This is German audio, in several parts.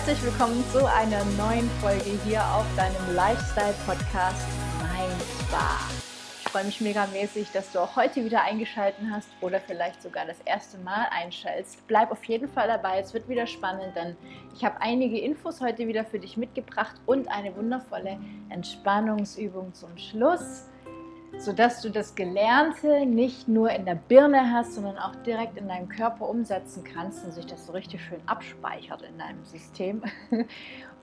herzlich willkommen zu einer neuen Folge hier auf deinem Lifestyle-Podcast Mein Spa. Ich freue mich megamäßig, dass du auch heute wieder eingeschaltet hast oder vielleicht sogar das erste Mal einschaltest. Bleib auf jeden Fall dabei, es wird wieder spannend, denn ich habe einige Infos heute wieder für dich mitgebracht und eine wundervolle Entspannungsübung zum Schluss sodass du das Gelernte nicht nur in der Birne hast, sondern auch direkt in deinem Körper umsetzen kannst und sich das so richtig schön abspeichert in deinem System.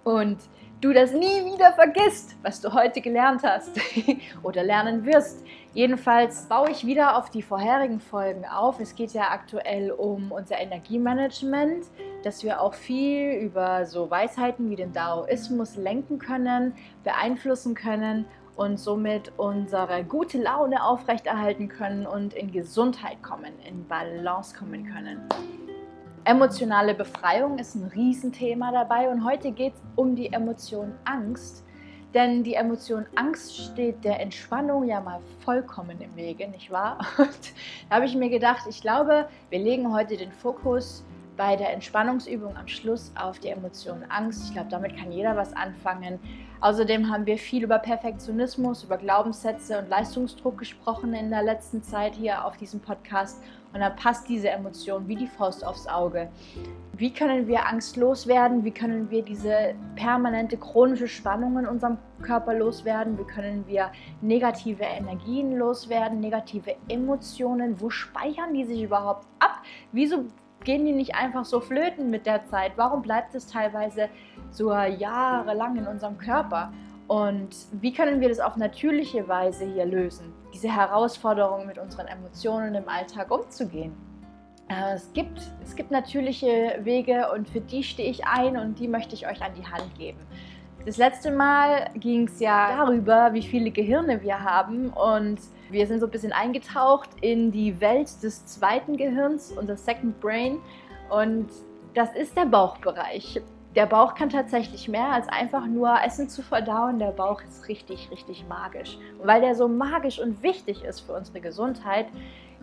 Und du das nie wieder vergisst, was du heute gelernt hast oder lernen wirst. Jedenfalls baue ich wieder auf die vorherigen Folgen auf. Es geht ja aktuell um unser Energiemanagement, dass wir auch viel über so Weisheiten wie den Daoismus lenken können, beeinflussen können und somit unsere gute Laune aufrechterhalten können und in Gesundheit kommen, in Balance kommen können. Emotionale Befreiung ist ein Riesenthema dabei und heute geht es um die Emotion Angst. Denn die Emotion Angst steht der Entspannung ja mal vollkommen im Wege, nicht wahr? Und da habe ich mir gedacht, ich glaube, wir legen heute den Fokus bei der Entspannungsübung am Schluss auf die Emotion Angst. Ich glaube, damit kann jeder was anfangen. Außerdem haben wir viel über Perfektionismus, über Glaubenssätze und Leistungsdruck gesprochen in der letzten Zeit hier auf diesem Podcast. Und da passt diese Emotion wie die Faust aufs Auge. Wie können wir Angst loswerden? Wie können wir diese permanente chronische Spannung in unserem Körper loswerden? Wie können wir negative Energien loswerden, negative Emotionen? Wo speichern die sich überhaupt ab? Wieso gehen die nicht einfach so flöten mit der Zeit? Warum bleibt es teilweise so jahrelang in unserem Körper? Und wie können wir das auf natürliche Weise hier lösen, diese Herausforderung mit unseren Emotionen im Alltag umzugehen? Äh, es gibt, es gibt natürliche Wege und für die stehe ich ein und die möchte ich euch an die Hand geben. Das letzte Mal ging es ja darüber, wie viele Gehirne wir haben und wir sind so ein bisschen eingetaucht in die Welt des zweiten Gehirns, unser Second Brain. Und das ist der Bauchbereich. Der Bauch kann tatsächlich mehr als einfach nur Essen zu verdauen. Der Bauch ist richtig, richtig magisch. Und weil der so magisch und wichtig ist für unsere Gesundheit,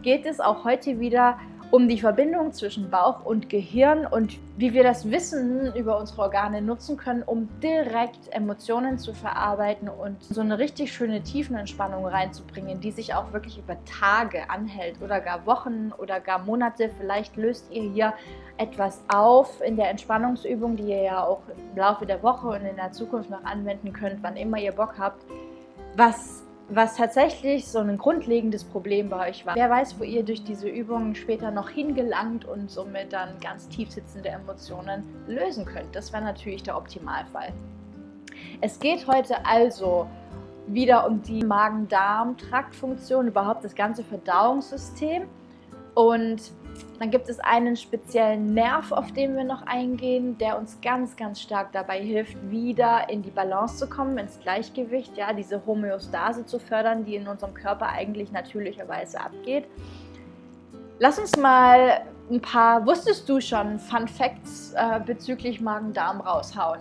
geht es auch heute wieder um die Verbindung zwischen Bauch und Gehirn und wie wir das Wissen über unsere Organe nutzen können, um direkt Emotionen zu verarbeiten und so eine richtig schöne Tiefenentspannung reinzubringen, die sich auch wirklich über Tage anhält oder gar Wochen oder gar Monate. Vielleicht löst ihr hier etwas auf in der Entspannungsübung, die ihr ja auch im Laufe der Woche und in der Zukunft noch anwenden könnt, wann immer ihr Bock habt, was was tatsächlich so ein grundlegendes Problem bei euch war. Wer weiß, wo ihr durch diese Übungen später noch hingelangt und somit dann ganz tief sitzende Emotionen lösen könnt. Das wäre natürlich der Optimalfall. Es geht heute also wieder um die Magen-Darm-Traktfunktion, überhaupt das ganze Verdauungssystem. Und dann gibt es einen speziellen Nerv, auf den wir noch eingehen, der uns ganz, ganz stark dabei hilft, wieder in die Balance zu kommen, ins Gleichgewicht, ja, diese Homöostase zu fördern, die in unserem Körper eigentlich natürlicherweise abgeht. Lass uns mal ein paar, wusstest du schon, Fun Facts äh, bezüglich Magen-Darm raushauen.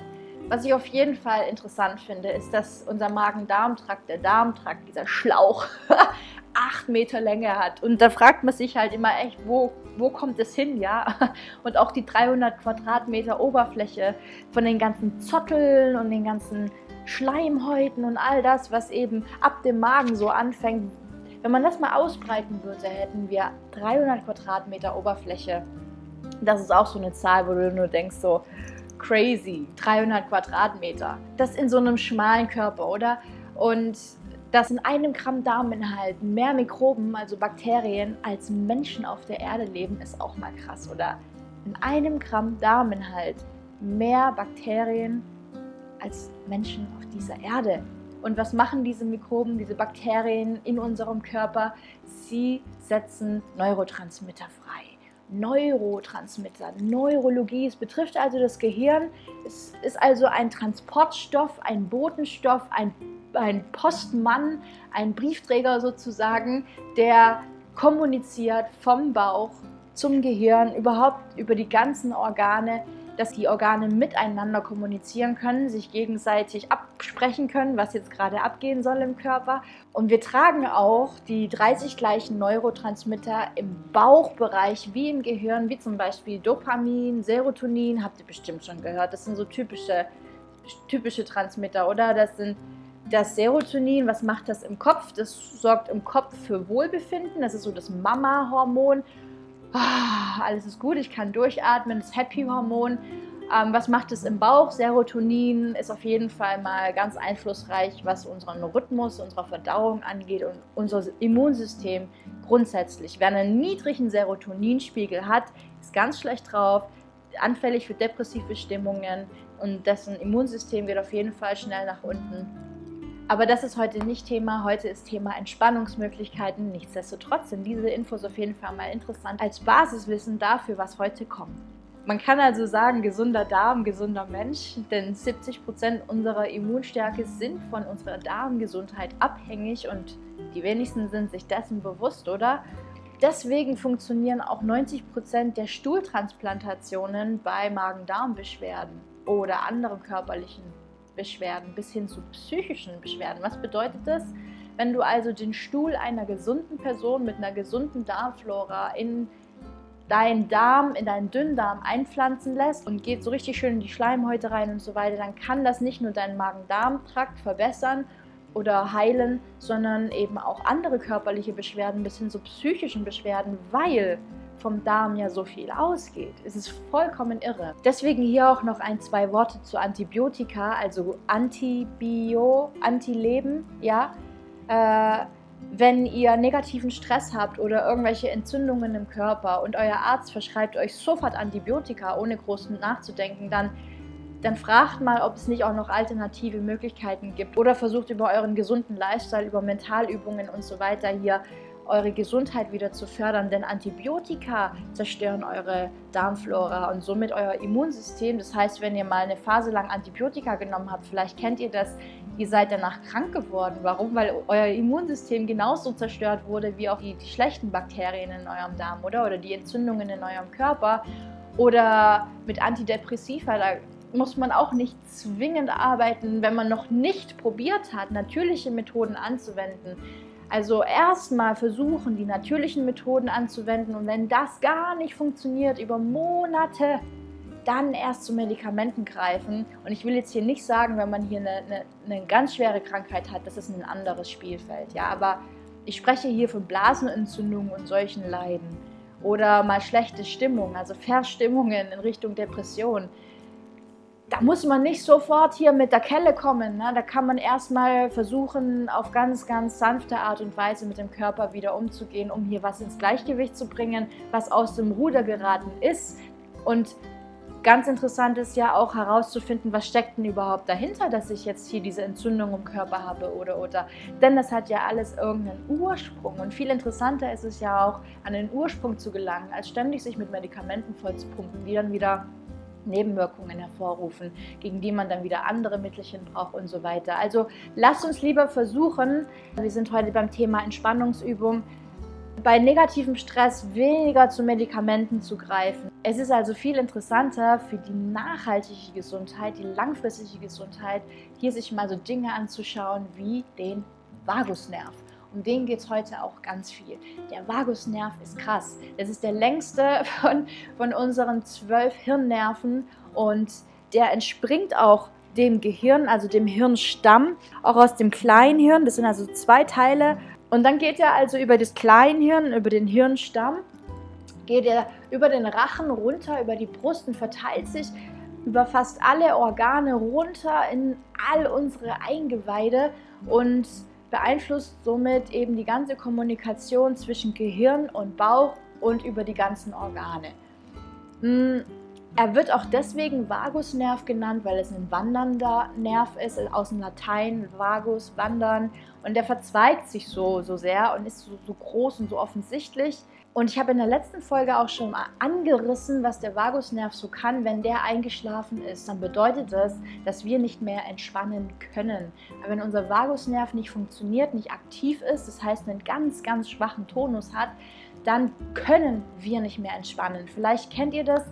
Was ich auf jeden Fall interessant finde, ist, dass unser Magen-Darm-Trakt, der Darmtrakt, dieser Schlauch, acht Meter Länge hat. Und da fragt man sich halt immer echt, wo, wo kommt es hin, ja? Und auch die 300 Quadratmeter Oberfläche von den ganzen Zotteln und den ganzen Schleimhäuten und all das, was eben ab dem Magen so anfängt. Wenn man das mal ausbreiten würde, hätten wir 300 Quadratmeter Oberfläche. Das ist auch so eine Zahl, wo du nur denkst so, crazy, 300 Quadratmeter. Das in so einem schmalen Körper, oder? Und dass in einem Gramm Darminhalt mehr Mikroben, also Bakterien, als Menschen auf der Erde leben, ist auch mal krass. Oder in einem Gramm Darminhalt mehr Bakterien als Menschen auf dieser Erde. Und was machen diese Mikroben, diese Bakterien in unserem Körper? Sie setzen Neurotransmitter frei. Neurotransmitter, Neurologie. Es betrifft also das Gehirn. Es ist also ein Transportstoff, ein Botenstoff, ein ein Postmann, ein Briefträger sozusagen, der kommuniziert vom Bauch zum Gehirn, überhaupt über die ganzen Organe dass die Organe miteinander kommunizieren können, sich gegenseitig absprechen können, was jetzt gerade abgehen soll im Körper. Und wir tragen auch die 30 gleichen Neurotransmitter im Bauchbereich wie im Gehirn, wie zum Beispiel Dopamin, Serotonin, habt ihr bestimmt schon gehört. Das sind so typische, typische Transmitter, oder? Das sind das Serotonin, was macht das im Kopf? Das sorgt im Kopf für Wohlbefinden. Das ist so das Mama-Hormon. Ah, alles ist gut, ich kann durchatmen, das Happy-Hormon. Ähm, was macht es im Bauch? Serotonin ist auf jeden Fall mal ganz einflussreich, was unseren Rhythmus, unsere Verdauung angeht und unser Immunsystem grundsätzlich. Wer einen niedrigen Serotoninspiegel hat, ist ganz schlecht drauf, anfällig für depressive Stimmungen und dessen Immunsystem geht auf jeden Fall schnell nach unten. Aber das ist heute nicht Thema. Heute ist Thema Entspannungsmöglichkeiten. Nichtsdestotrotz sind diese Infos auf jeden Fall mal interessant als Basiswissen dafür, was heute kommt. Man kann also sagen, gesunder Darm, gesunder Mensch, denn 70 Prozent unserer Immunstärke sind von unserer Darmgesundheit abhängig und die wenigsten sind sich dessen bewusst, oder? Deswegen funktionieren auch 90 Prozent der Stuhltransplantationen bei Magen-Darm-Beschwerden oder anderen körperlichen Beschwerden bis hin zu psychischen Beschwerden. Was bedeutet das? Wenn du also den Stuhl einer gesunden Person mit einer gesunden Darmflora in deinen Darm, in deinen Dünndarm einpflanzen lässt und geht so richtig schön in die Schleimhäute rein und so weiter, dann kann das nicht nur deinen Magen-Darm-Trakt verbessern oder heilen, sondern eben auch andere körperliche Beschwerden bis hin zu psychischen Beschwerden, weil vom Darm ja so viel ausgeht. Es ist vollkommen irre. Deswegen hier auch noch ein, zwei Worte zu Antibiotika, also Antibio, Antileben, ja. Äh, wenn ihr negativen Stress habt oder irgendwelche Entzündungen im Körper und euer Arzt verschreibt euch sofort Antibiotika, ohne groß nachzudenken, dann, dann fragt mal, ob es nicht auch noch alternative Möglichkeiten gibt oder versucht über euren gesunden Lifestyle, über Mentalübungen und so weiter hier eure Gesundheit wieder zu fördern, denn Antibiotika zerstören eure Darmflora und somit euer Immunsystem. Das heißt, wenn ihr mal eine Phase lang Antibiotika genommen habt, vielleicht kennt ihr das, ihr seid danach krank geworden. Warum? Weil euer Immunsystem genauso zerstört wurde wie auch die, die schlechten Bakterien in eurem Darm, oder? Oder die Entzündungen in eurem Körper. Oder mit Antidepressiva, da muss man auch nicht zwingend arbeiten, wenn man noch nicht probiert hat, natürliche Methoden anzuwenden. Also erstmal versuchen, die natürlichen Methoden anzuwenden und wenn das gar nicht funktioniert über Monate, dann erst zu Medikamenten greifen. Und ich will jetzt hier nicht sagen, wenn man hier eine, eine, eine ganz schwere Krankheit hat, das ist ein anderes Spielfeld. Ja, aber ich spreche hier von Blasenentzündungen und solchen Leiden oder mal schlechte Stimmung, also Verstimmungen in Richtung Depression da muss man nicht sofort hier mit der Kelle kommen. Ne? Da kann man erstmal versuchen, auf ganz, ganz sanfte Art und Weise mit dem Körper wieder umzugehen, um hier was ins Gleichgewicht zu bringen, was aus dem Ruder geraten ist. Und ganz interessant ist ja auch herauszufinden, was steckt denn überhaupt dahinter, dass ich jetzt hier diese Entzündung im Körper habe oder oder. Denn das hat ja alles irgendeinen Ursprung. Und viel interessanter ist es ja auch, an den Ursprung zu gelangen, als ständig sich mit Medikamenten vollzupumpen, die dann wieder Nebenwirkungen hervorrufen, gegen die man dann wieder andere Mittelchen braucht und so weiter. Also lasst uns lieber versuchen, wir sind heute beim Thema Entspannungsübung, bei negativem Stress weniger zu Medikamenten zu greifen. Es ist also viel interessanter für die nachhaltige Gesundheit, die langfristige Gesundheit, hier sich mal so Dinge anzuschauen wie den Vagusnerv. Um den geht es heute auch ganz viel. Der Vagusnerv ist krass. Das ist der längste von, von unseren zwölf Hirnnerven und der entspringt auch dem Gehirn, also dem Hirnstamm, auch aus dem Kleinhirn. Das sind also zwei Teile. Und dann geht er also über das Kleinhirn, über den Hirnstamm, geht er über den Rachen runter, über die Brust und verteilt sich über fast alle Organe runter in all unsere Eingeweide und beeinflusst somit eben die ganze Kommunikation zwischen Gehirn und Bauch und über die ganzen Organe. Hm, er wird auch deswegen Vagusnerv genannt, weil es ein wandernder Nerv ist, aus dem Latein Vagus, wandern. Und der verzweigt sich so, so sehr und ist so, so groß und so offensichtlich. Und ich habe in der letzten Folge auch schon mal angerissen, was der Vagusnerv so kann. Wenn der eingeschlafen ist, dann bedeutet das, dass wir nicht mehr entspannen können. Aber wenn unser Vagusnerv nicht funktioniert, nicht aktiv ist, das heißt einen ganz, ganz schwachen Tonus hat, dann können wir nicht mehr entspannen. Vielleicht kennt ihr das,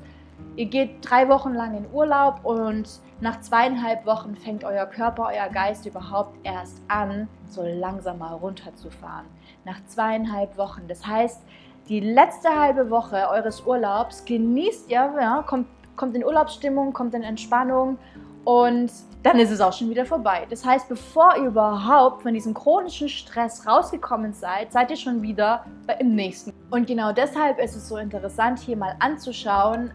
ihr geht drei Wochen lang in Urlaub und nach zweieinhalb Wochen fängt euer Körper, euer Geist überhaupt erst an, so langsam mal runterzufahren. Nach zweieinhalb Wochen. Das heißt, die letzte halbe Woche eures Urlaubs genießt ihr, ja, kommt, kommt in Urlaubsstimmung, kommt in Entspannung und dann ist es auch schon wieder vorbei. Das heißt, bevor ihr überhaupt von diesem chronischen Stress rausgekommen seid, seid ihr schon wieder im nächsten. Und genau deshalb ist es so interessant, hier mal anzuschauen,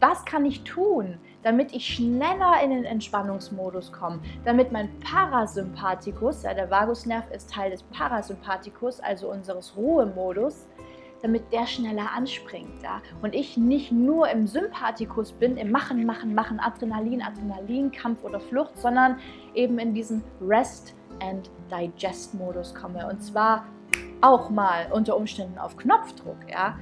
was kann ich tun, damit ich schneller in den Entspannungsmodus komme, damit mein Parasympathikus, ja, der Vagusnerv ist Teil des Parasympathikus, also unseres Ruhemodus, damit der schneller anspringt. Ja? Und ich nicht nur im Sympathikus bin, im Machen, Machen, Machen, Adrenalin, Adrenalin, Kampf oder Flucht, sondern eben in diesen Rest and Digest Modus komme. Und zwar auch mal unter Umständen auf Knopfdruck. Ja?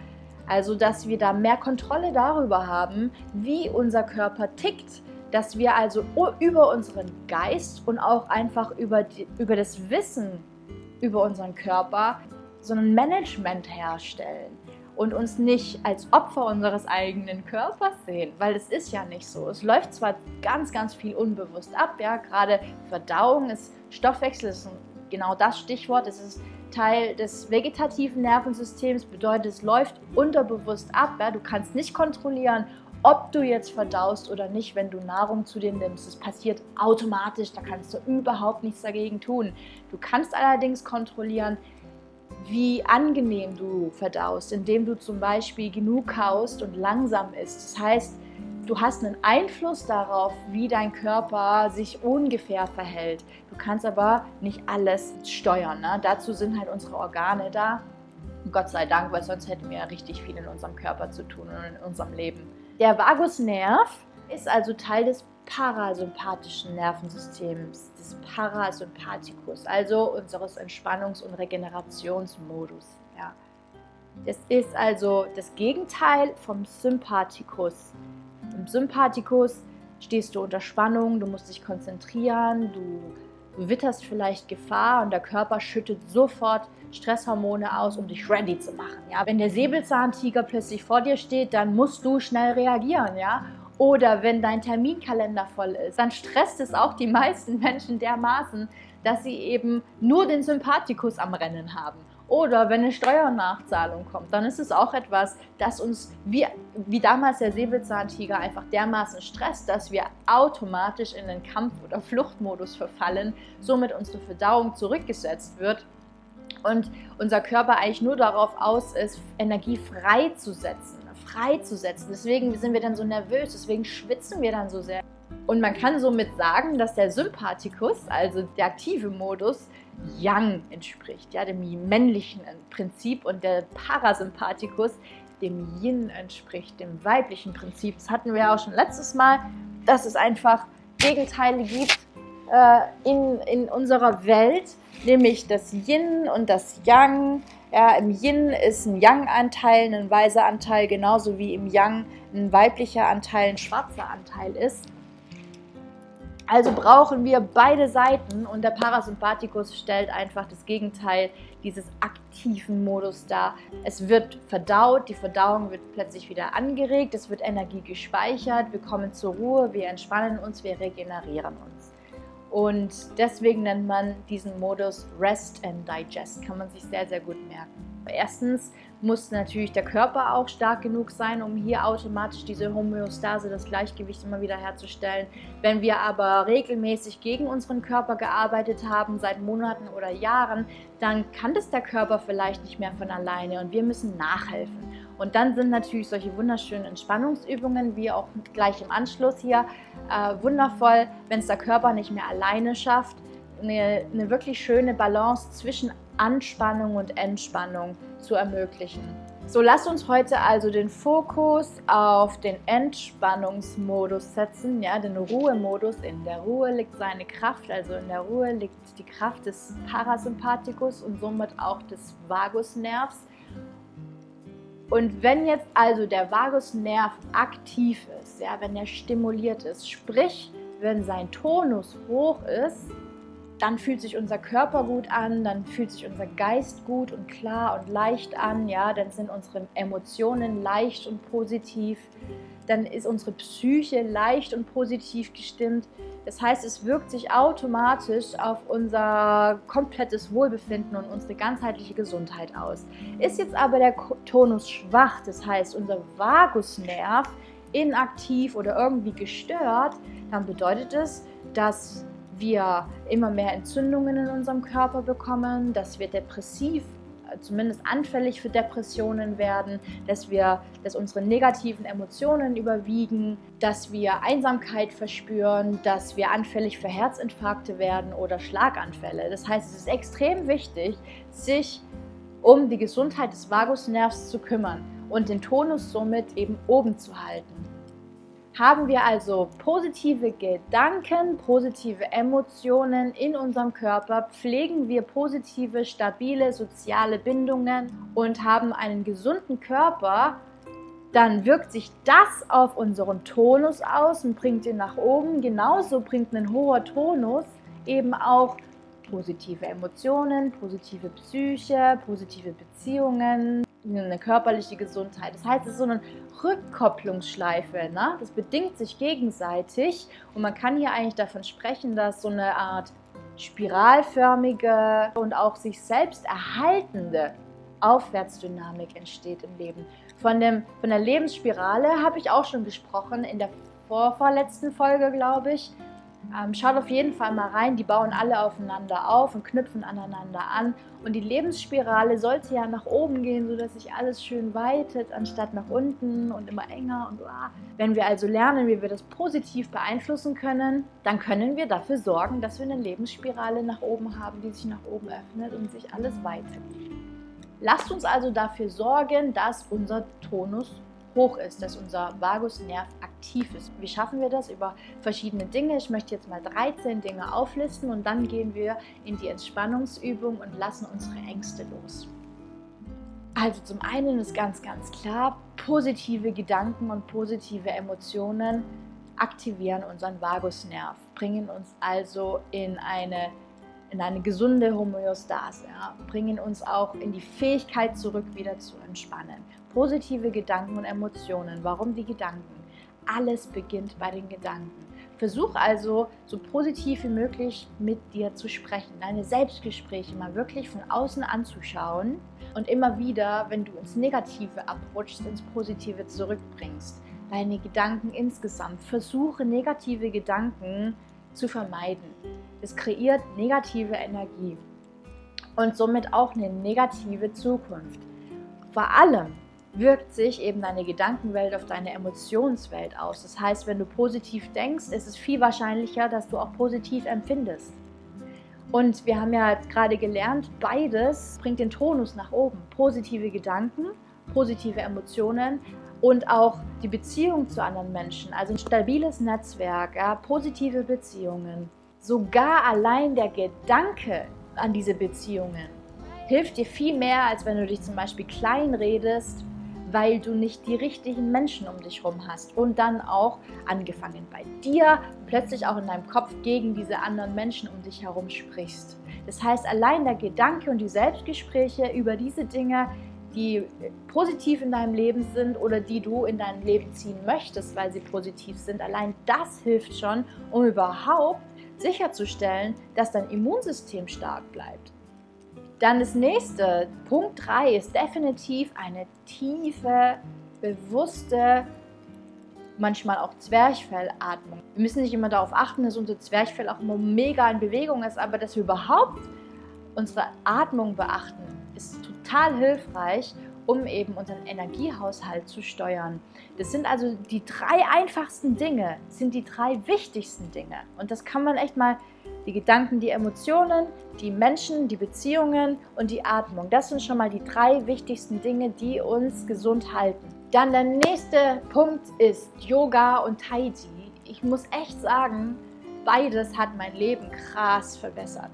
Also, dass wir da mehr Kontrolle darüber haben, wie unser Körper tickt, dass wir also über unseren Geist und auch einfach über, die, über das Wissen über unseren Körper so ein Management herstellen und uns nicht als Opfer unseres eigenen Körpers sehen, weil es ist ja nicht so. Es läuft zwar ganz, ganz viel unbewusst ab, ja, gerade Verdauung ist Stoffwechsel ist genau das Stichwort. Es ist Teil des vegetativen Nervensystems, bedeutet es läuft unterbewusst ab. Ja. Du kannst nicht kontrollieren, ob du jetzt verdaust oder nicht, wenn du Nahrung zu dir nimmst. Es passiert automatisch, da kannst du überhaupt nichts dagegen tun. Du kannst allerdings kontrollieren, wie angenehm du verdaust, indem du zum Beispiel genug kaust und langsam isst. Das heißt, du hast einen Einfluss darauf, wie dein Körper sich ungefähr verhält. Du kannst aber nicht alles steuern. Ne? Dazu sind halt unsere Organe da. Gott sei Dank, weil sonst hätten wir richtig viel in unserem Körper zu tun und in unserem Leben. Der Vagusnerv ist also Teil des parasympathischen Nervensystems, des Parasympathikus, also unseres Entspannungs- und Regenerationsmodus. Ja. Das ist also das Gegenteil vom Sympathikus. Im Sympathikus stehst du unter Spannung, du musst dich konzentrieren, du, witterst vielleicht Gefahr und der Körper schüttet sofort Stresshormone aus, um dich ready zu machen. Ja? Wenn der Säbelzahntiger plötzlich vor dir steht, dann musst du schnell reagieren. Ja? Oder wenn dein Terminkalender voll ist, dann stresst es auch die meisten Menschen dermaßen, dass sie eben nur den Sympathikus am Rennen haben. Oder wenn eine Steuernachzahlung kommt, dann ist es auch etwas, das uns wie, wie damals der Säbelzahntiger einfach dermaßen stresst, dass wir automatisch in den Kampf- oder Fluchtmodus verfallen, somit unsere Verdauung zurückgesetzt wird und unser Körper eigentlich nur darauf aus ist, Energie freizusetzen freizusetzen. Deswegen sind wir dann so nervös, deswegen schwitzen wir dann so sehr. Und man kann somit sagen, dass der Sympathikus, also der aktive Modus, Yang entspricht, ja, dem männlichen Prinzip und der Parasympathikus dem Yin entspricht, dem weiblichen Prinzip. Das hatten wir auch schon letztes Mal, dass es einfach Gegenteile gibt äh, in, in unserer Welt, nämlich das Yin und das Yang ja, Im Yin ist ein Yang-Anteil, ein weißer Anteil, genauso wie im Yang ein weiblicher Anteil, ein schwarzer Anteil ist. Also brauchen wir beide Seiten und der Parasympathikus stellt einfach das Gegenteil dieses aktiven Modus dar. Es wird verdaut, die Verdauung wird plötzlich wieder angeregt, es wird Energie gespeichert, wir kommen zur Ruhe, wir entspannen uns, wir regenerieren uns. Und deswegen nennt man diesen Modus Rest and Digest. Kann man sich sehr, sehr gut merken. Erstens muss natürlich der Körper auch stark genug sein, um hier automatisch diese Homöostase, das Gleichgewicht immer wieder herzustellen. Wenn wir aber regelmäßig gegen unseren Körper gearbeitet haben, seit Monaten oder Jahren, dann kann das der Körper vielleicht nicht mehr von alleine und wir müssen nachhelfen. Und dann sind natürlich solche wunderschönen Entspannungsübungen, wie auch gleich im Anschluss hier, äh, wundervoll, wenn es der Körper nicht mehr alleine schafft, eine, eine wirklich schöne Balance zwischen Anspannung und Entspannung zu ermöglichen. So, lasst uns heute also den Fokus auf den Entspannungsmodus setzen, ja, den Ruhemodus. In der Ruhe liegt seine Kraft, also in der Ruhe liegt die Kraft des Parasympathikus und somit auch des Vagusnervs. Und wenn jetzt also der Vagusnerv aktiv ist, ja, wenn er stimuliert ist, sprich, wenn sein Tonus hoch ist, dann fühlt sich unser Körper gut an, dann fühlt sich unser Geist gut und klar und leicht an, ja, dann sind unsere Emotionen leicht und positiv, dann ist unsere Psyche leicht und positiv gestimmt. Das heißt, es wirkt sich automatisch auf unser komplettes Wohlbefinden und unsere ganzheitliche Gesundheit aus. Ist jetzt aber der Tonus schwach, das heißt, unser Vagusnerv inaktiv oder irgendwie gestört, dann bedeutet es, dass wir immer mehr Entzündungen in unserem Körper bekommen, dass wir depressiv, zumindest anfällig für Depressionen werden, dass wir, dass unsere negativen Emotionen überwiegen, dass wir Einsamkeit verspüren, dass wir anfällig für Herzinfarkte werden oder Schlaganfälle. Das heißt, es ist extrem wichtig, sich um die Gesundheit des Vagusnervs zu kümmern und den Tonus somit eben oben zu halten. Haben wir also positive Gedanken, positive Emotionen in unserem Körper, pflegen wir positive, stabile soziale Bindungen und haben einen gesunden Körper, dann wirkt sich das auf unseren Tonus aus und bringt ihn nach oben. Genauso bringt ein hoher Tonus eben auch positive Emotionen, positive Psyche, positive Beziehungen, eine körperliche Gesundheit. Das heißt, es ist so eine Rückkopplungsschleife. Ne? Das bedingt sich gegenseitig und man kann hier eigentlich davon sprechen, dass so eine Art spiralförmige und auch sich selbst erhaltende Aufwärtsdynamik entsteht im Leben. Von, dem, von der Lebensspirale habe ich auch schon gesprochen in der vorvorletzten Folge, glaube ich. Ähm, schaut auf jeden Fall mal rein, die bauen alle aufeinander auf und knüpfen aneinander an. Und die Lebensspirale sollte ja nach oben gehen, sodass sich alles schön weitet, anstatt nach unten und immer enger und ah. Wenn wir also lernen, wie wir das positiv beeinflussen können, dann können wir dafür sorgen, dass wir eine Lebensspirale nach oben haben, die sich nach oben öffnet und sich alles weitet. Lasst uns also dafür sorgen, dass unser Tonus hoch ist, dass unser Vagusnerv aktiv ist. Wie schaffen wir das? Über verschiedene Dinge. Ich möchte jetzt mal 13 Dinge auflisten und dann gehen wir in die Entspannungsübung und lassen unsere Ängste los. Also zum einen ist ganz, ganz klar, positive Gedanken und positive Emotionen aktivieren unseren Vagusnerv, bringen uns also in eine, in eine gesunde Homöostase, ja, bringen uns auch in die Fähigkeit zurück, wieder zu entspannen positive Gedanken und Emotionen. Warum die Gedanken? Alles beginnt bei den Gedanken. Versuch also, so positiv wie möglich mit dir zu sprechen, deine Selbstgespräche mal wirklich von außen anzuschauen und immer wieder, wenn du ins Negative abrutschst, ins Positive zurückbringst. Deine Gedanken insgesamt. Versuche negative Gedanken zu vermeiden. Es kreiert negative Energie und somit auch eine negative Zukunft. Vor allem wirkt sich eben deine Gedankenwelt auf deine Emotionswelt aus. Das heißt, wenn du positiv denkst, ist es viel wahrscheinlicher, dass du auch positiv empfindest. Und wir haben ja gerade gelernt, beides bringt den Tonus nach oben. Positive Gedanken, positive Emotionen und auch die Beziehung zu anderen Menschen, also ein stabiles Netzwerk, ja, positive Beziehungen. Sogar allein der Gedanke an diese Beziehungen hilft dir viel mehr, als wenn du dich zum Beispiel klein redest weil du nicht die richtigen Menschen um dich herum hast und dann auch angefangen bei dir, plötzlich auch in deinem Kopf gegen diese anderen Menschen um dich herum sprichst. Das heißt, allein der Gedanke und die Selbstgespräche über diese Dinge, die positiv in deinem Leben sind oder die du in dein Leben ziehen möchtest, weil sie positiv sind, allein das hilft schon, um überhaupt sicherzustellen, dass dein Immunsystem stark bleibt. Dann das nächste, Punkt 3, ist definitiv eine tiefe, bewusste, manchmal auch Zwerchfellatmung. Wir müssen nicht immer darauf achten, dass unser Zwerchfell auch immer mega in Bewegung ist, aber dass wir überhaupt unsere Atmung beachten, ist total hilfreich, um eben unseren Energiehaushalt zu steuern. Das sind also die drei einfachsten Dinge, sind die drei wichtigsten Dinge. Und das kann man echt mal die Gedanken, die Emotionen, die Menschen, die Beziehungen und die Atmung. Das sind schon mal die drei wichtigsten Dinge, die uns gesund halten. Dann der nächste Punkt ist Yoga und Tai Chi. Ich muss echt sagen, beides hat mein Leben krass verbessert.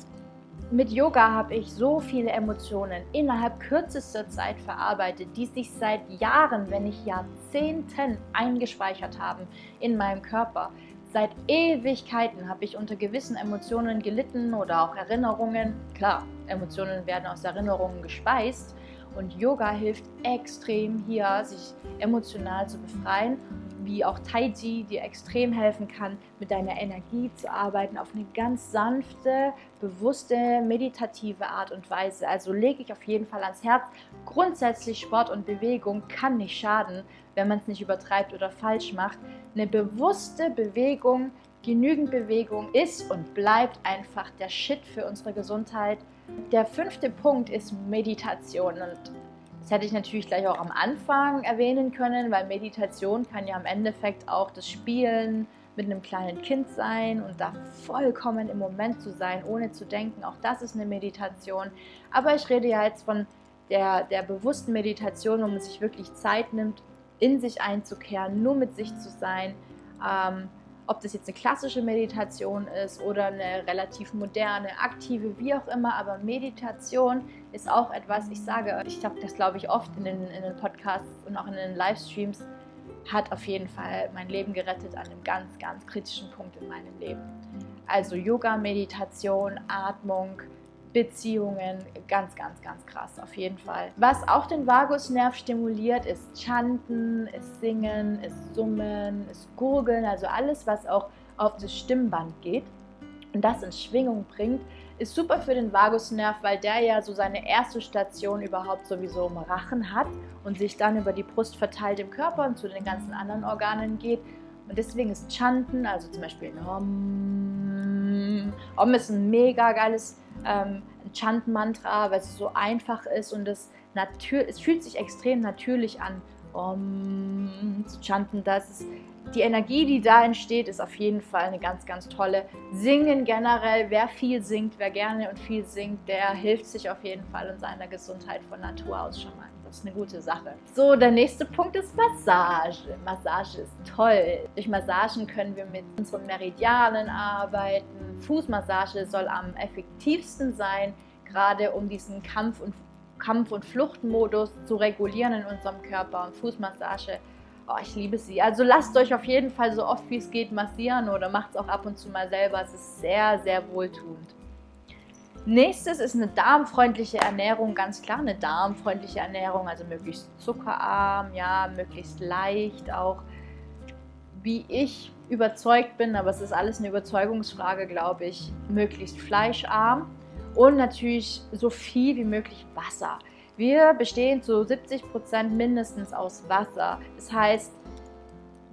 Mit Yoga habe ich so viele Emotionen innerhalb kürzester Zeit verarbeitet, die sich seit Jahren, wenn nicht Jahrzehnten eingespeichert haben in meinem Körper Seit Ewigkeiten habe ich unter gewissen Emotionen gelitten oder auch Erinnerungen. Klar, Emotionen werden aus Erinnerungen gespeist und Yoga hilft extrem hier, sich emotional zu befreien wie auch Tai Chi dir extrem helfen kann, mit deiner Energie zu arbeiten auf eine ganz sanfte, bewusste, meditative Art und Weise. Also lege ich auf jeden Fall ans Herz. Grundsätzlich Sport und Bewegung kann nicht schaden, wenn man es nicht übertreibt oder falsch macht. Eine bewusste Bewegung, genügend Bewegung ist und bleibt einfach der Shit für unsere Gesundheit. Der fünfte Punkt ist Meditation und das hätte ich natürlich gleich auch am Anfang erwähnen können, weil Meditation kann ja im Endeffekt auch das Spielen mit einem kleinen Kind sein und da vollkommen im Moment zu sein, ohne zu denken. Auch das ist eine Meditation. Aber ich rede ja jetzt von der, der bewussten Meditation, wo man sich wirklich Zeit nimmt, in sich einzukehren, nur mit sich zu sein. Ähm, ob das jetzt eine klassische Meditation ist oder eine relativ moderne, aktive, wie auch immer, aber Meditation ist auch etwas, ich sage, ich habe das glaube ich oft in den, in den Podcasts und auch in den Livestreams, hat auf jeden Fall mein Leben gerettet an einem ganz, ganz kritischen Punkt in meinem Leben. Also Yoga, Meditation, Atmung, Beziehungen, ganz, ganz, ganz krass, auf jeden Fall. Was auch den Vagusnerv stimuliert, ist Chanten, ist Singen, ist Summen, ist Gurgeln, also alles, was auch auf das Stimmband geht und das in Schwingung bringt, ist super für den Vagusnerv, weil der ja so seine erste Station überhaupt sowieso im Rachen hat und sich dann über die Brust verteilt im Körper und zu den ganzen anderen Organen geht. Und deswegen ist Chanten, also zum Beispiel Om, Om ist ein mega geiles ähm, Chant-Mantra, weil es so einfach ist und es, es fühlt sich extrem natürlich an, um zu chanten. Das ist, die Energie, die da entsteht, ist auf jeden Fall eine ganz, ganz tolle. Singen generell, wer viel singt, wer gerne und viel singt, der hilft sich auf jeden Fall in seiner Gesundheit von Natur aus schon mal. Ist eine gute Sache. So, der nächste Punkt ist Massage. Massage ist toll. Durch Massagen können wir mit unseren Meridianen arbeiten. Fußmassage soll am effektivsten sein, gerade um diesen Kampf- und, Kampf und Fluchtmodus zu regulieren in unserem Körper. Und Fußmassage Oh, ich liebe sie. Also lasst euch auf jeden Fall so oft wie es geht massieren oder macht es auch ab und zu mal selber. Es ist sehr, sehr wohltuend. Nächstes ist eine darmfreundliche Ernährung, ganz klar eine darmfreundliche Ernährung, also möglichst zuckerarm, ja, möglichst leicht auch. Wie ich überzeugt bin, aber es ist alles eine Überzeugungsfrage, glaube ich, möglichst fleischarm und natürlich so viel wie möglich Wasser. Wir bestehen zu 70 Prozent mindestens aus Wasser. Das heißt,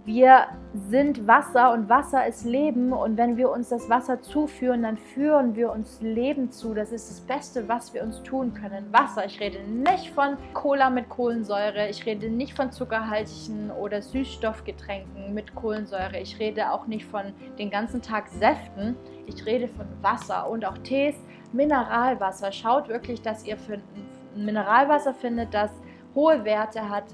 wir sind Wasser und Wasser ist Leben und wenn wir uns das Wasser zuführen, dann führen wir uns Leben zu. Das ist das Beste, was wir uns tun können. Wasser. Ich rede nicht von Cola mit Kohlensäure, ich rede nicht von zuckerhaltigen oder Süßstoffgetränken mit Kohlensäure, ich rede auch nicht von den ganzen Tag Säften, ich rede von Wasser und auch Tees, Mineralwasser. Schaut wirklich, dass ihr für ein Mineralwasser findet, das hohe Werte hat,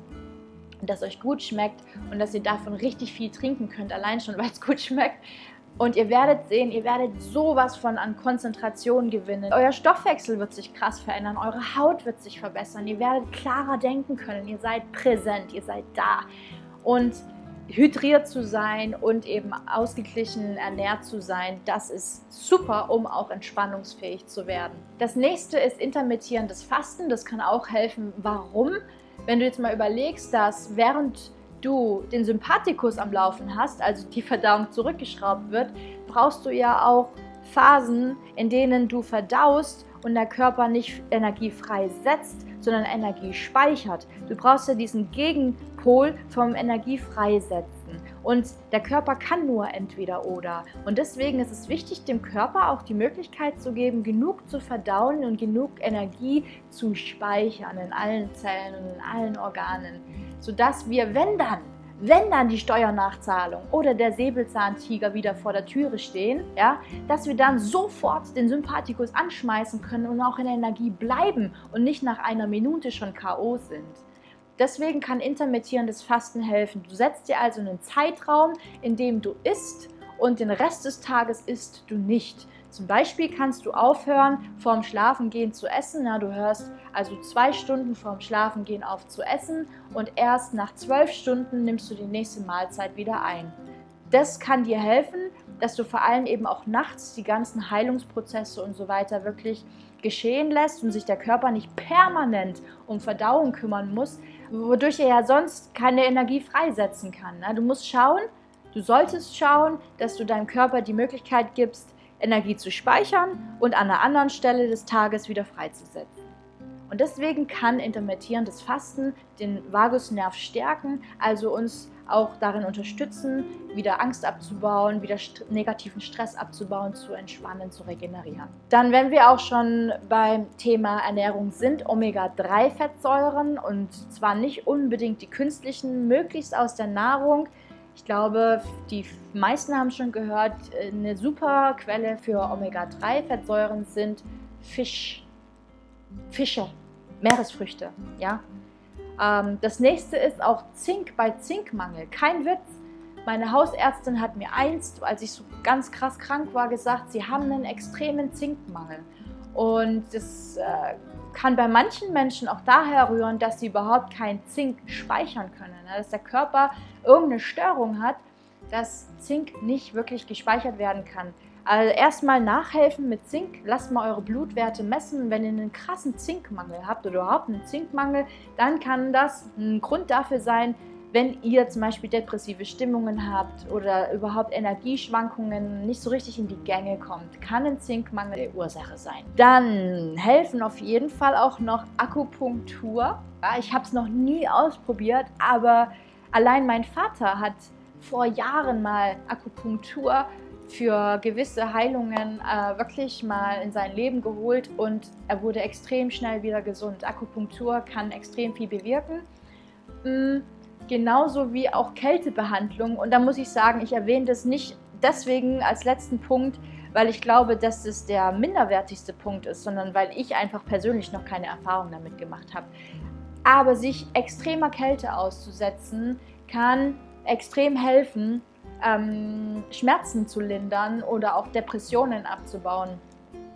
das euch gut schmeckt und dass ihr davon richtig viel trinken könnt, allein schon, weil es gut schmeckt. Und ihr werdet sehen, ihr werdet sowas von an Konzentration gewinnen. Euer Stoffwechsel wird sich krass verändern, eure Haut wird sich verbessern, ihr werdet klarer denken können, ihr seid präsent, ihr seid da. Und hydriert zu sein und eben ausgeglichen ernährt zu sein, das ist super, um auch entspannungsfähig zu werden. Das nächste ist intermittierendes Fasten. Das kann auch helfen. Warum? Wenn du jetzt mal überlegst, dass während du den Sympathikus am Laufen hast, also die Verdauung zurückgeschraubt wird, brauchst du ja auch Phasen, in denen du verdaust und der Körper nicht Energie freisetzt, sondern Energie speichert. Du brauchst ja diesen Gegenpol vom Energie freisetzen. Und der Körper kann nur entweder oder. Und deswegen ist es wichtig, dem Körper auch die Möglichkeit zu geben, genug zu verdauen und genug Energie zu speichern in allen Zellen und in allen Organen, sodass wir, wenn dann, wenn dann die Steuernachzahlung oder der Säbelzahntiger wieder vor der Türe stehen, ja, dass wir dann sofort den Sympathikus anschmeißen können und auch in der Energie bleiben und nicht nach einer Minute schon K.O. sind. Deswegen kann intermittierendes Fasten helfen. Du setzt dir also einen Zeitraum, in dem du isst und den Rest des Tages isst du nicht. Zum Beispiel kannst du aufhören, vorm Schlafengehen zu essen. Ja, du hörst also zwei Stunden vorm Schlafengehen auf zu essen und erst nach zwölf Stunden nimmst du die nächste Mahlzeit wieder ein. das kann dir helfen, dass du vor allem eben auch nachts die ganzen Heilungsprozesse und so weiter wirklich geschehen lässt und sich der Körper nicht permanent um Verdauung kümmern muss, wodurch er ja sonst keine Energie freisetzen kann. Ne? Du musst schauen, du solltest schauen, dass du deinem Körper die Möglichkeit gibst, Energie zu speichern und an einer anderen Stelle des Tages wieder freizusetzen. Und deswegen kann intermittierendes Fasten den Vagusnerv stärken, also uns auch darin unterstützen, wieder Angst abzubauen, wieder st negativen Stress abzubauen, zu entspannen, zu regenerieren. Dann, wenn wir auch schon beim Thema Ernährung sind, Omega-3-Fettsäuren und zwar nicht unbedingt die künstlichen, möglichst aus der Nahrung. Ich glaube, die meisten haben schon gehört, eine super Quelle für Omega-3-Fettsäuren sind Fisch, Fische, Meeresfrüchte, ja. Ähm, das nächste ist auch Zink bei Zinkmangel. Kein Witz. Meine Hausärztin hat mir einst, als ich so ganz krass krank war, gesagt, sie haben einen extremen Zinkmangel. Und das äh, kann bei manchen Menschen auch daher rühren, dass sie überhaupt kein Zink speichern können. Ne? Dass der Körper irgendeine Störung hat, dass Zink nicht wirklich gespeichert werden kann. Also erstmal nachhelfen mit Zink, lasst mal eure Blutwerte messen. Wenn ihr einen krassen Zinkmangel habt oder überhaupt einen Zinkmangel, dann kann das ein Grund dafür sein, wenn ihr zum Beispiel depressive Stimmungen habt oder überhaupt Energieschwankungen nicht so richtig in die Gänge kommt, kann ein Zinkmangel die Ursache sein. Dann helfen auf jeden Fall auch noch Akupunktur. Ich habe es noch nie ausprobiert, aber allein mein Vater hat vor Jahren mal Akupunktur für gewisse Heilungen äh, wirklich mal in sein Leben geholt und er wurde extrem schnell wieder gesund. Akupunktur kann extrem viel bewirken. Mhm, genauso wie auch Kältebehandlung. Und da muss ich sagen, ich erwähne das nicht deswegen als letzten Punkt, weil ich glaube, dass es der minderwertigste Punkt ist, sondern weil ich einfach persönlich noch keine Erfahrung damit gemacht habe. Aber sich extremer Kälte auszusetzen, kann extrem helfen, ähm, Schmerzen zu lindern oder auch Depressionen abzubauen.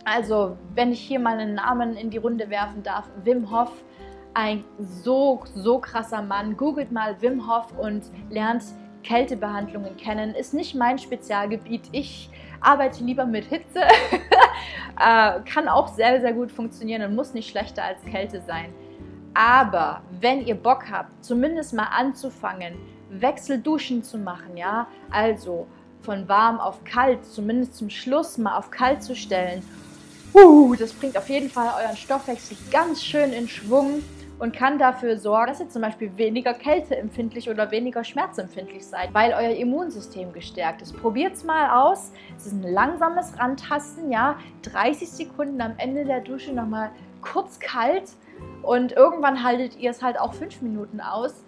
Also, wenn ich hier mal einen Namen in die Runde werfen darf, Wim Hof, ein so, so krasser Mann. Googelt mal Wim Hof und lernt Kältebehandlungen kennen. Ist nicht mein Spezialgebiet. Ich arbeite lieber mit Hitze. äh, kann auch sehr, sehr gut funktionieren und muss nicht schlechter als Kälte sein. Aber wenn ihr Bock habt, zumindest mal anzufangen, Wechselduschen zu machen, ja, also von warm auf kalt, zumindest zum Schluss mal auf kalt zu stellen. Uh, das bringt auf jeden Fall euren Stoffwechsel ganz schön in Schwung und kann dafür sorgen, dass ihr zum Beispiel weniger kälteempfindlich oder weniger schmerzempfindlich seid, weil euer Immunsystem gestärkt ist. Probiert es mal aus. Es ist ein langsames Rantasten, ja. 30 Sekunden am Ende der Dusche nochmal kurz kalt und irgendwann haltet ihr es halt auch fünf Minuten aus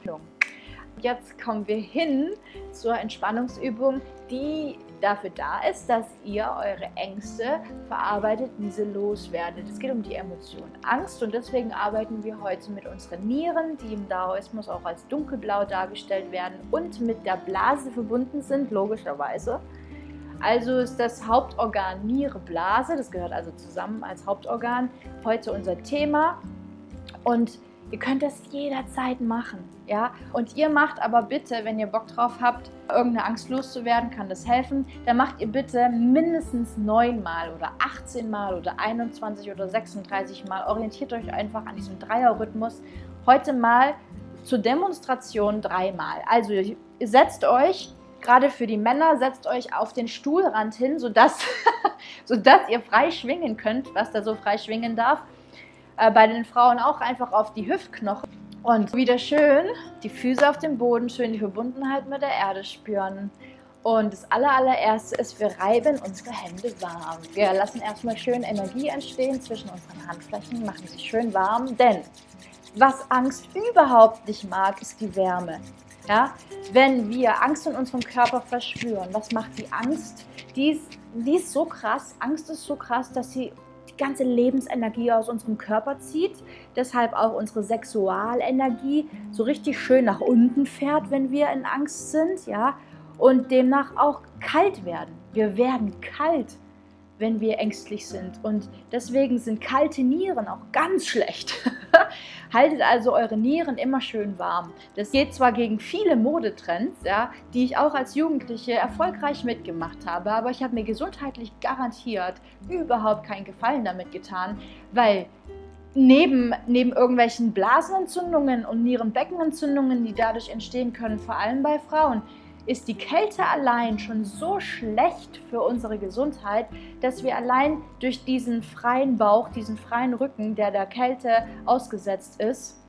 jetzt kommen wir hin zur Entspannungsübung, die dafür da ist, dass ihr eure Ängste verarbeitet, diese loswerdet. Es geht um die Emotion Angst und deswegen arbeiten wir heute mit unseren Nieren, die im Daoismus auch als dunkelblau dargestellt werden und mit der Blase verbunden sind, logischerweise. Also ist das Hauptorgan Niere-Blase, das gehört also zusammen als Hauptorgan, heute unser Thema. Und Ihr könnt das jederzeit machen, ja? Und ihr macht aber bitte, wenn ihr Bock drauf habt, irgendeine Angst loszuwerden, kann das helfen, dann macht ihr bitte mindestens neunmal oder 18 Mal oder 21 oder 36 Mal. Orientiert euch einfach an diesem Dreierrhythmus. Heute mal zur Demonstration dreimal. Also ihr setzt euch gerade für die Männer, setzt euch auf den Stuhlrand hin, sodass, sodass ihr frei schwingen könnt, was da so frei schwingen darf äh, bei den Frauen auch einfach auf die Hüftknochen. Und wieder schön die Füße auf dem Boden, schön die Verbundenheit mit der Erde spüren. Und das allererste ist, wir reiben unsere Hände warm. Wir lassen erstmal schön Energie entstehen zwischen unseren Handflächen, machen sie schön warm, denn was Angst überhaupt nicht mag, ist die Wärme. Ja? Wenn wir Angst in unserem Körper verspüren, was macht die Angst? Die ist, die ist so krass, Angst ist so krass, dass sie ganze Lebensenergie aus unserem Körper zieht, deshalb auch unsere Sexualenergie so richtig schön nach unten fährt, wenn wir in Angst sind, ja, und demnach auch kalt werden. Wir werden kalt. Wenn wir ängstlich sind. Und deswegen sind kalte Nieren auch ganz schlecht. Haltet also eure Nieren immer schön warm. Das geht zwar gegen viele Modetrends, ja, die ich auch als Jugendliche erfolgreich mitgemacht habe, aber ich habe mir gesundheitlich garantiert überhaupt keinen Gefallen damit getan, weil neben, neben irgendwelchen Blasenentzündungen und Nierenbeckenentzündungen, die dadurch entstehen können, vor allem bei Frauen, ist die Kälte allein schon so schlecht für unsere Gesundheit, dass wir allein durch diesen freien Bauch, diesen freien Rücken, der der Kälte ausgesetzt ist,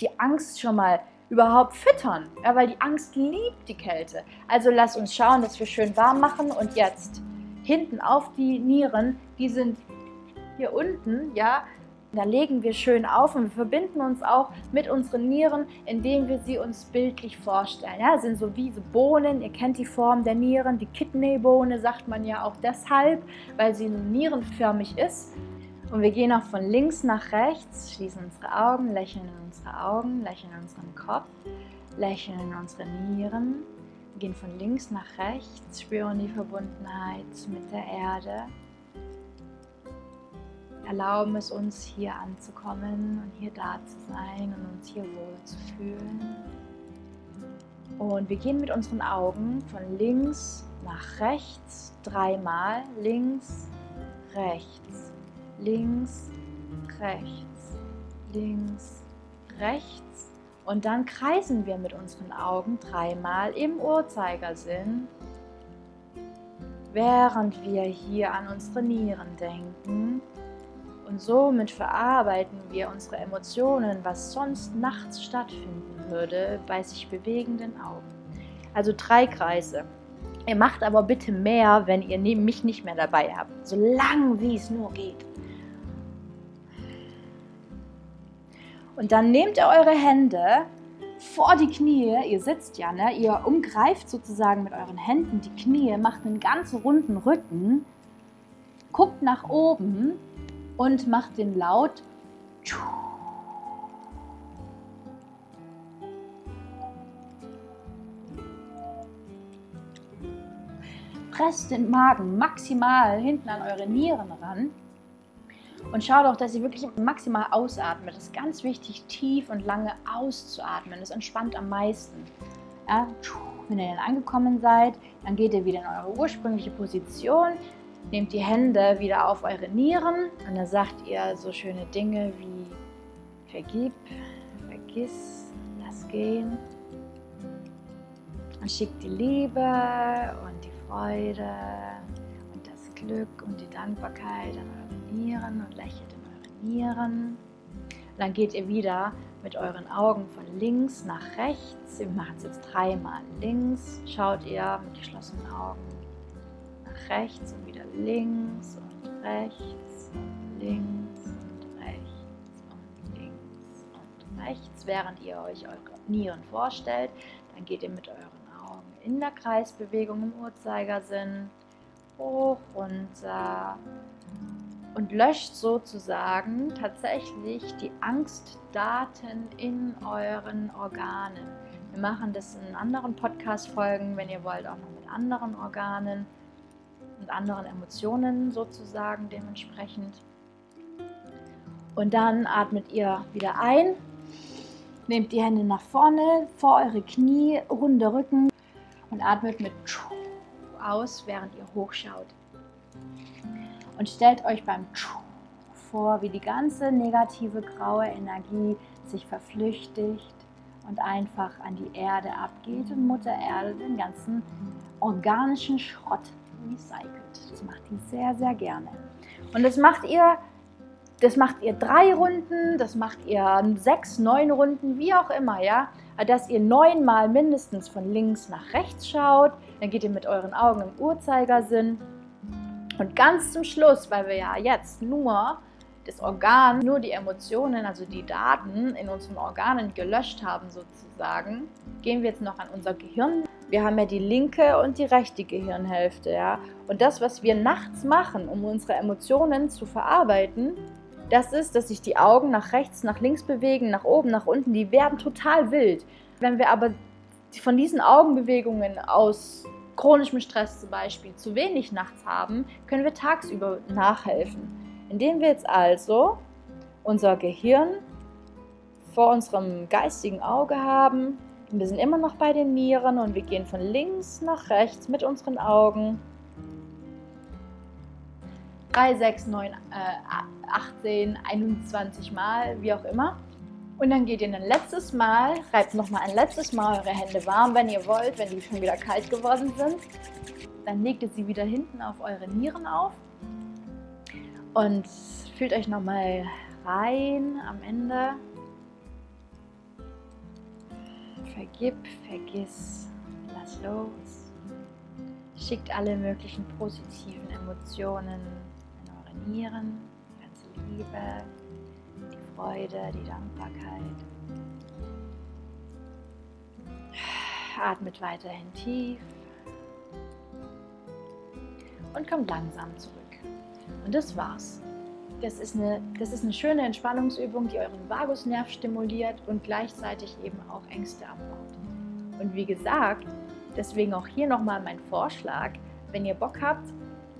die Angst schon mal überhaupt füttern, ja, weil die Angst liebt die Kälte. Also lass uns schauen, dass wir schön warm machen und jetzt hinten auf die Nieren, die sind hier unten, ja, da legen wir schön auf und wir verbinden uns auch mit unseren Nieren, indem wir sie uns bildlich vorstellen. Ja, das sind so wie so Bohnen, ihr kennt die Form der Nieren, die Kidneybohne sagt man ja auch deshalb, weil sie nierenförmig ist. Und wir gehen auch von links nach rechts, schließen unsere Augen, lächeln in unsere Augen, lächeln in unseren Kopf, lächeln in unsere Nieren, wir gehen von links nach rechts, spüren die Verbundenheit mit der Erde erlauben es uns hier anzukommen und hier da zu sein und uns hier wohl zu fühlen. Und wir gehen mit unseren Augen von links nach rechts dreimal. Links, rechts, links, rechts, links, rechts. Und dann kreisen wir mit unseren Augen dreimal im Uhrzeigersinn, während wir hier an unsere Nieren denken und somit verarbeiten wir unsere Emotionen, was sonst nachts stattfinden würde, bei sich bewegenden Augen. Also drei Kreise. Ihr macht aber bitte mehr, wenn ihr mich nicht mehr dabei habt. So lang wie es nur geht. Und dann nehmt ihr eure Hände vor die Knie, ihr sitzt ja, ne? ihr umgreift sozusagen mit euren Händen die Knie, macht einen ganz runden Rücken, guckt nach oben und macht den Laut. Presst den Magen maximal hinten an eure Nieren ran und schaut auch, dass ihr wirklich maximal ausatmet. Das ist ganz wichtig, tief und lange auszuatmen. Das entspannt am meisten. Ja, wenn ihr dann angekommen seid, dann geht ihr wieder in eure ursprüngliche Position. Nehmt die Hände wieder auf eure Nieren und dann sagt ihr so schöne Dinge wie vergib, vergiss, lass gehen. Und schickt die Liebe und die Freude und das Glück und die Dankbarkeit an eure Nieren und lächelt in eure Nieren. Und dann geht ihr wieder mit euren Augen von links nach rechts. Wir machen es jetzt dreimal. Links schaut ihr mit geschlossenen Augen nach rechts und wieder links und rechts und links und rechts und links und rechts. Während ihr euch eure Nieren vorstellt, dann geht ihr mit euren Augen in der Kreisbewegung im Uhrzeigersinn hoch, runter und löscht sozusagen tatsächlich die Angstdaten in euren Organen. Wir machen das in anderen Podcast-Folgen, wenn ihr wollt, auch noch mit anderen Organen und anderen Emotionen sozusagen dementsprechend. Und dann atmet ihr wieder ein, nehmt die Hände nach vorne, vor eure Knie, runde Rücken und atmet mit aus, während ihr hochschaut. Und stellt euch beim vor, wie die ganze negative graue Energie sich verflüchtigt und einfach an die Erde abgeht und Mutter Erde den ganzen organischen Schrott recycelt. Das macht die sehr, sehr gerne. Und das macht ihr, das macht ihr drei Runden, das macht ihr sechs, neun Runden, wie auch immer, ja. Dass ihr neunmal mindestens von links nach rechts schaut. Dann geht ihr mit euren Augen im Uhrzeigersinn. Und ganz zum Schluss, weil wir ja jetzt nur das Organ, nur die Emotionen, also die Daten in unseren Organen gelöscht haben sozusagen, gehen wir jetzt noch an unser Gehirn. Wir haben ja die linke und die rechte Gehirnhälfte, ja. Und das, was wir nachts machen, um unsere Emotionen zu verarbeiten, das ist, dass sich die Augen nach rechts, nach links bewegen, nach oben, nach unten, die werden total wild. Wenn wir aber von diesen Augenbewegungen aus chronischem Stress zum Beispiel zu wenig nachts haben, können wir tagsüber nachhelfen. Indem wir jetzt also unser Gehirn vor unserem geistigen Auge haben, wir sind immer noch bei den Nieren und wir gehen von links nach rechts mit unseren Augen. 3, 6, 9, äh, 18, 21 Mal, wie auch immer. Und dann geht ihr ein letztes Mal, reibt nochmal ein letztes Mal eure Hände warm, wenn ihr wollt, wenn die schon wieder kalt geworden sind. Dann legt ihr sie wieder hinten auf eure Nieren auf und fühlt euch nochmal rein am Ende. Vergib, vergiss, lass los. Schickt alle möglichen positiven Emotionen in eure Nieren, die ganze Liebe, Freude, die Dankbarkeit. Atmet weiterhin tief und kommt langsam zurück. Und das war's. Das ist, eine, das ist eine schöne Entspannungsübung, die euren Vagusnerv stimuliert und gleichzeitig eben auch Ängste abbaut. Und wie gesagt, deswegen auch hier nochmal mein Vorschlag, wenn ihr Bock habt,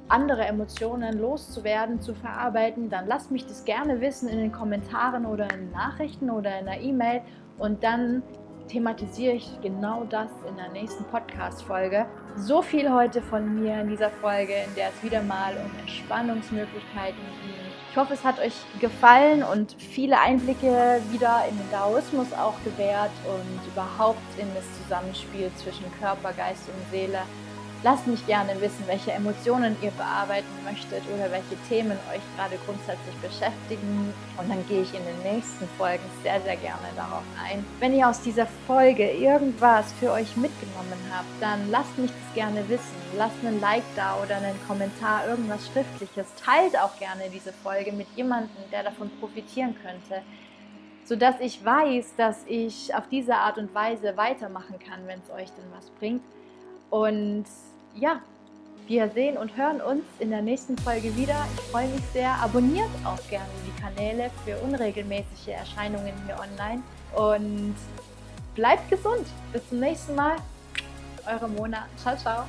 andere Emotionen loszuwerden, zu verarbeiten, dann lasst mich das gerne wissen in den Kommentaren oder in Nachrichten oder in einer E-Mail und dann thematisiere ich genau das in der nächsten Podcast-Folge. So viel heute von mir in dieser Folge, in der es wieder mal um Entspannungsmöglichkeiten ging. Ich hoffe, es hat euch gefallen und viele Einblicke wieder in den Daoismus auch gewährt und überhaupt in das Zusammenspiel zwischen Körper, Geist und Seele. Lasst mich gerne wissen, welche Emotionen ihr bearbeiten möchtet oder welche Themen euch gerade grundsätzlich beschäftigen. Und dann gehe ich in den nächsten Folgen sehr, sehr gerne darauf ein. Wenn ihr aus dieser Folge irgendwas für euch mitgenommen habt, dann lasst mich das gerne wissen. Lasst einen Like da oder einen Kommentar, irgendwas Schriftliches. Teilt auch gerne diese Folge mit jemandem, der davon profitieren könnte sodass ich weiß, dass ich auf diese Art und Weise weitermachen kann, wenn es euch denn was bringt. Und ja, wir sehen und hören uns in der nächsten Folge wieder. Ich freue mich sehr. Abonniert auch gerne die Kanäle für unregelmäßige Erscheinungen hier online. Und bleibt gesund. Bis zum nächsten Mal. Eure Mona. Ciao, ciao.